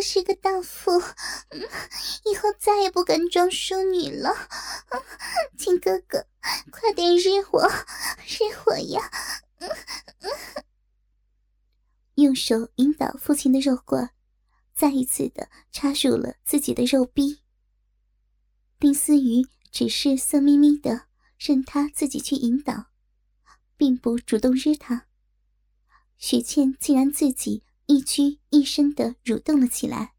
是个荡妇，以后再也不敢装淑女了。请哥哥快点日我，日我呀！用手引导父亲的肉罐，再一次的插入了自己的肉壁。丁思雨只是色眯眯的，任他自己去引导，并不主动日他。许倩竟然自己一屈一伸的蠕动了起来。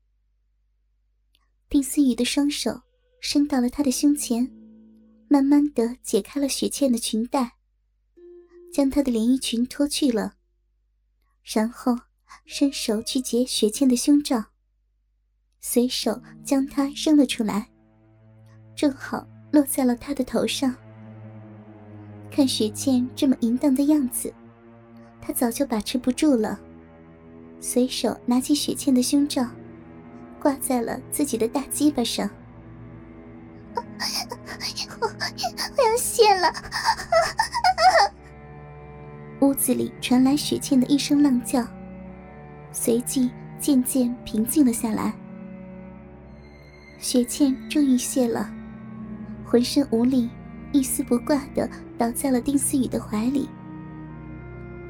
丁思雨的双手伸到了他的胸前，慢慢的解开了雪倩的裙带，将她的连衣裙脱去了，然后伸手去解雪倩的胸罩，随手将她扔了出来。正好落在了他的头上。看雪倩这么淫荡的样子，他早就把持不住了，随手拿起雪倩的胸罩，挂在了自己的大鸡巴上。我我要泄了！屋子里传来雪倩的一声浪叫，随即渐渐平静了下来。雪倩终于泄了。浑身无力，一丝不挂的倒在了丁思雨的怀里。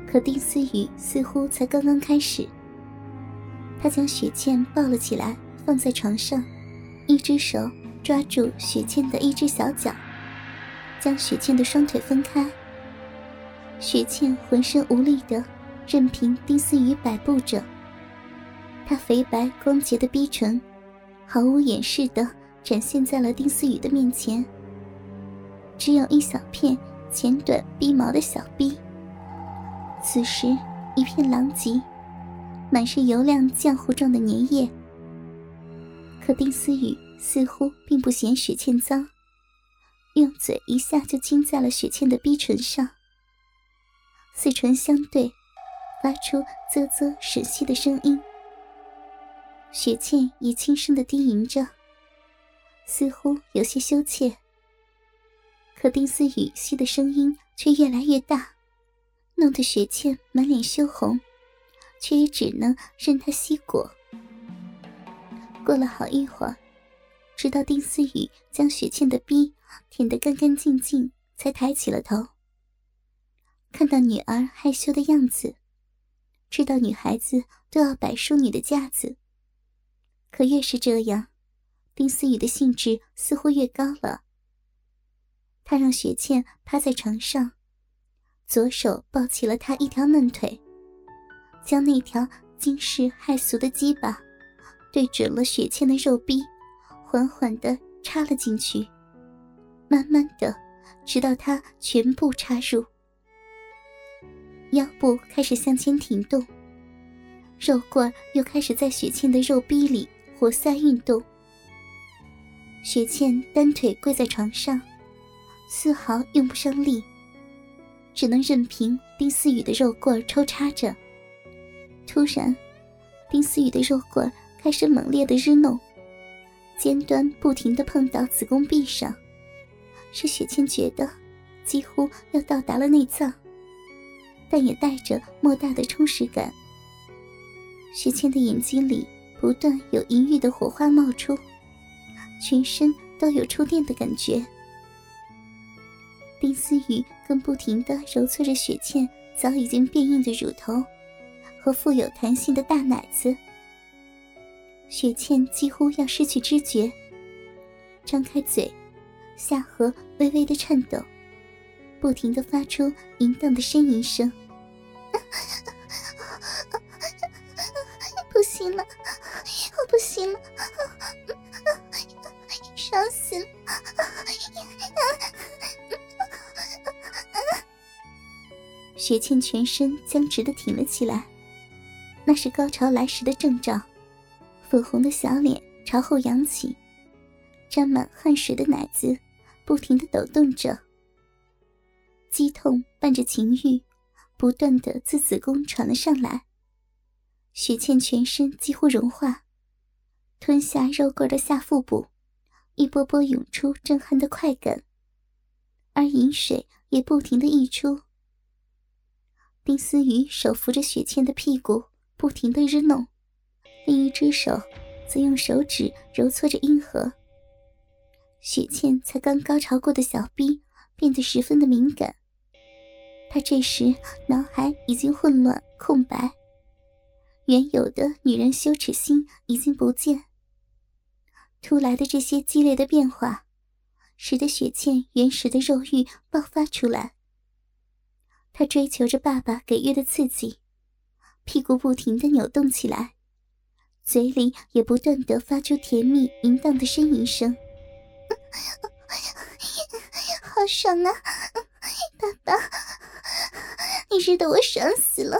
可丁思雨似乎才刚刚开始。他将雪倩抱了起来，放在床上，一只手抓住雪倩的一只小脚，将雪倩的双腿分开。雪倩浑身无力的，任凭丁思雨摆布着。她肥白光洁的逼唇，毫无掩饰的。展现在了丁思雨的面前，只有一小片浅短逼毛的小臂。此时一片狼藉，满是油亮浆糊状的粘液。可丁思雨似乎并不嫌雪倩脏，用嘴一下就亲在了雪倩的逼唇上，四唇相对，发出啧啧吮吸的声音。雪倩也轻声的低吟着。似乎有些羞怯，可丁思雨吸的声音却越来越大，弄得雪倩满脸羞红，却也只能任他吸果。过了好一会儿，直到丁思雨将雪倩的逼舔得干干净净，才抬起了头。看到女儿害羞的样子，知道女孩子都要摆淑女的架子，可越是这样。丁思雨的兴致似乎越高了。他让雪倩趴在床上，左手抱起了她一条嫩腿，将那条惊世骇俗的鸡巴对准了雪倩的肉壁，缓缓地插了进去，慢慢的，直到它全部插入。腰部开始向前挺动，肉棍又开始在雪倩的肉壁里活塞运动。雪倩单腿跪在床上，丝毫用不上力，只能任凭丁思雨的肉棍抽插着。突然，丁思雨的肉棍开始猛烈的日弄，尖端不停的碰到子宫壁上，使雪倩觉得几乎要到达了内脏，但也带着莫大的充实感。雪倩的眼睛里不断有淫欲的火花冒出。全身都有触电的感觉，丁思雨更不停地揉搓着雪倩早已经变硬的乳头和富有弹性的大奶子。雪倩几乎要失去知觉，张开嘴，下颌微微的颤抖，不停的发出淫荡的呻吟声。不行了，我不行了。伤死了！雪倩全身僵直的挺了起来，那是高潮来时的征兆。粉红的小脸朝后扬起，沾满汗水的奶子不停的抖动着。激痛伴着情欲，不断的自子宫传了上来。雪倩全身几乎融化，吞下肉棍的下腹部。一波波涌出震撼的快感，而饮水也不停的溢出。丁思雨手扶着雪倩的屁股，不停的日弄，另一只手则用手指揉搓着阴核。雪倩才刚高潮过的小臂变得十分的敏感，她这时脑海已经混乱空白，原有的女人羞耻心已经不见。突来的这些激烈的变化，使得雪倩原始的肉欲爆发出来。她追求着爸爸给予的刺激，屁股不停的扭动起来，嘴里也不断的发出甜蜜淫荡的呻吟声。好爽啊，爸爸，你日得我爽死了！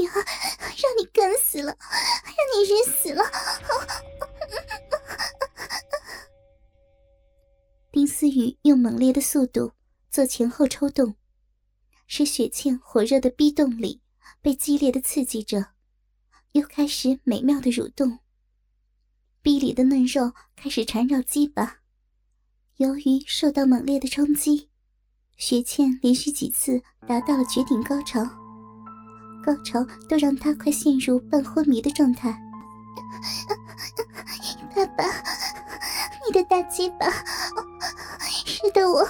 女儿，让你干死了，让你日死了！丁思雨用猛烈的速度做前后抽动，使雪倩火热的逼洞里被激烈的刺激着，又开始美妙的蠕动。逼里的嫩肉开始缠绕鸡巴，由于受到猛烈的冲击，雪倩连续几次达到了绝顶高潮，高潮都让她快陷入半昏迷的状态。爸爸，你的大鸡巴，是的我我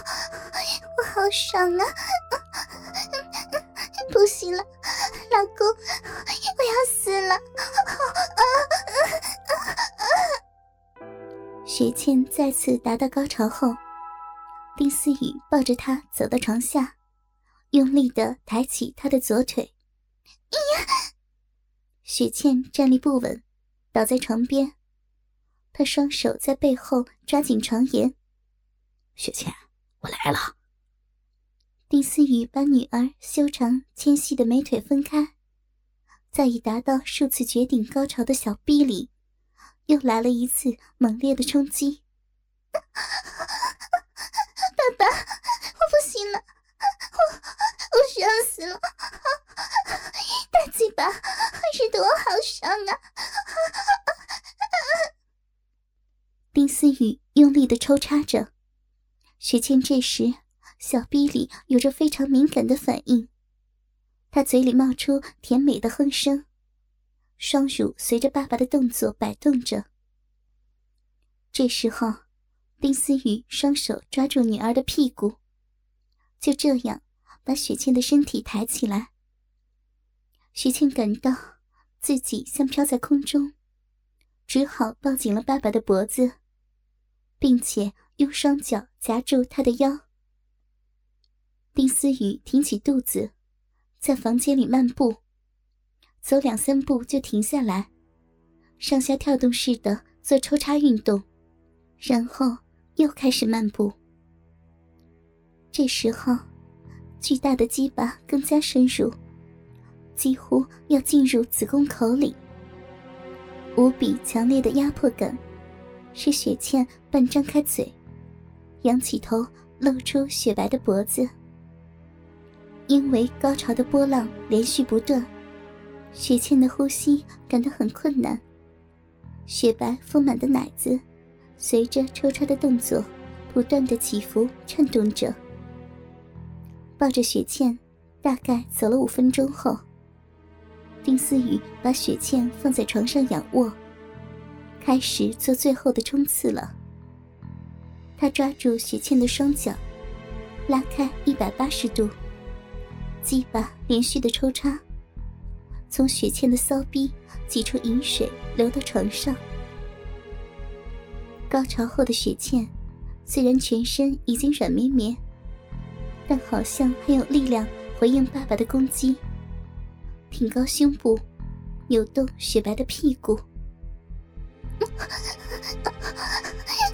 好爽啊！不行了，老公，我要死了！雪倩再次达到高潮后，丁思雨抱着她走到床下，用力的抬起她的左腿。哎呀！雪倩站立不稳，倒在床边，她双手在背后抓紧床沿。雪倩，我来了。丁思雨把女儿修长纤细的美腿分开，在已达到数次绝顶高潮的小臂里。又来了一次猛烈的冲击，爸爸，我不行了，我我爽死了，大鸡巴使得我好爽啊！丁思雨用力的抽插着，雪倩这时小臂里有着非常敏感的反应，她嘴里冒出甜美的哼声。双乳随着爸爸的动作摆动着。这时候，丁思雨双手抓住女儿的屁股，就这样把雪倩的身体抬起来。雪倩感到自己像飘在空中，只好抱紧了爸爸的脖子，并且用双脚夹住他的腰。丁思雨挺起肚子，在房间里漫步。走两三步就停下来，上下跳动似的做抽插运动，然后又开始漫步。这时候，巨大的鸡巴更加深入，几乎要进入子宫口里。无比强烈的压迫感，使雪倩半张开嘴，仰起头露出雪白的脖子。因为高潮的波浪连续不断。雪倩的呼吸感到很困难，雪白丰满的奶子随着抽插的动作不断的起伏颤动着。抱着雪倩，大概走了五分钟后，丁思雨把雪倩放在床上仰卧，开始做最后的冲刺了。他抓住雪倩的双脚，拉开一百八十度，鸡巴连续的抽插。从雪倩的骚逼挤出饮水，流到床上。高潮后的雪倩，虽然全身已经软绵绵，但好像还有力量回应爸爸的攻击。挺高胸部，扭动雪白的屁股。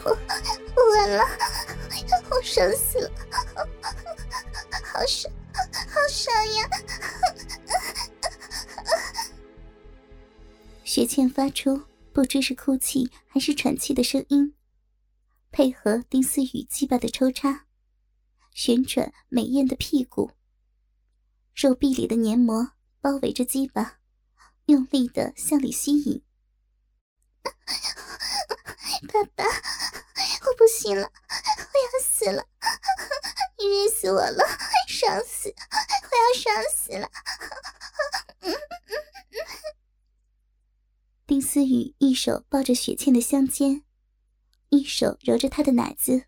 我我完了，我爽死了，好爽，好爽呀！雪倩发出不知是哭泣还是喘气的声音，配合丁思雨鸡巴的抽插，旋转美艳的屁股，肉壁里的黏膜包围着鸡巴，用力的向里吸引。爸爸，我不行了，我要死了！你 晕死我了，爽死！我要爽死了！丁思雨一手抱着雪倩的香肩，一手揉着她的奶子，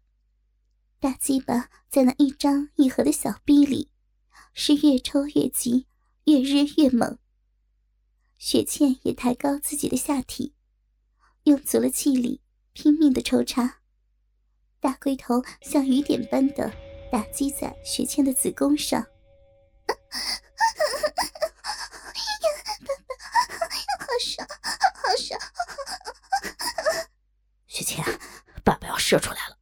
大鸡巴在那一张一合的小臂里，是越抽越急，越日越猛。雪倩也抬高自己的下体，用足了气力，拼命的抽插，大龟头像雨点般的打击在雪倩的子宫上。好爽，好爽雪倩，爸爸要射出来了！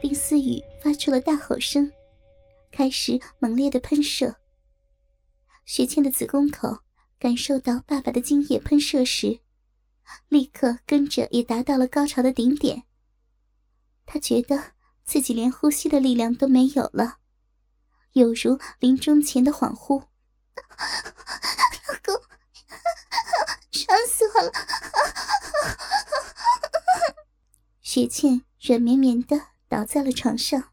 丁思雨发出了大吼声，开始猛烈的喷射。雪倩的子宫口感受到爸爸的精液喷射时，立刻跟着也达到了高潮的顶点。她觉得自己连呼吸的力量都没有了，有如临终前的恍惚。老公，想死我了！雪倩软绵绵的倒在了床上。